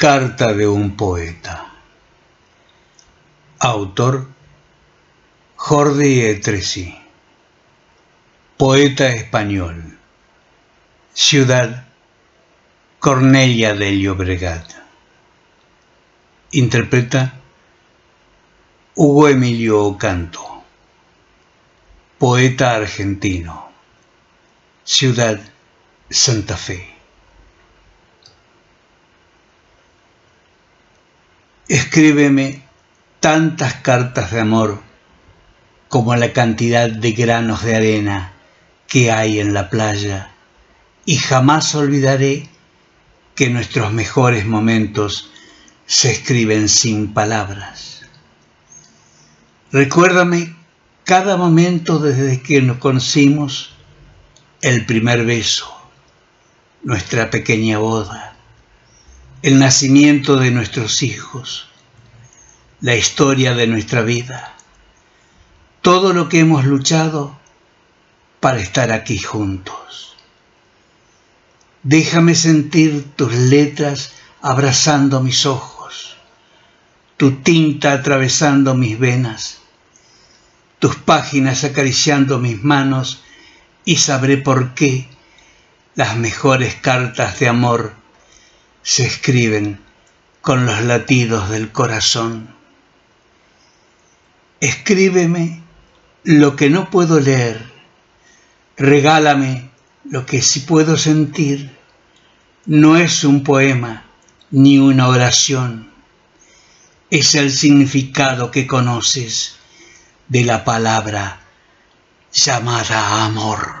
Carta de un poeta. Autor Jordi Etresi. Poeta español. Ciudad Cornelia del Llobregat. Interpreta Hugo Emilio Ocanto. Poeta argentino. Ciudad Santa Fe. Escríbeme tantas cartas de amor como la cantidad de granos de arena que hay en la playa y jamás olvidaré que nuestros mejores momentos se escriben sin palabras. Recuérdame cada momento desde que nos conocimos, el primer beso, nuestra pequeña boda, el nacimiento de nuestros hijos, la historia de nuestra vida, todo lo que hemos luchado para estar aquí juntos. Déjame sentir tus letras abrazando mis ojos, tu tinta atravesando mis venas, tus páginas acariciando mis manos y sabré por qué las mejores cartas de amor se escriben con los latidos del corazón. Escríbeme lo que no puedo leer, regálame lo que sí puedo sentir. No es un poema ni una oración, es el significado que conoces de la palabra llamada amor.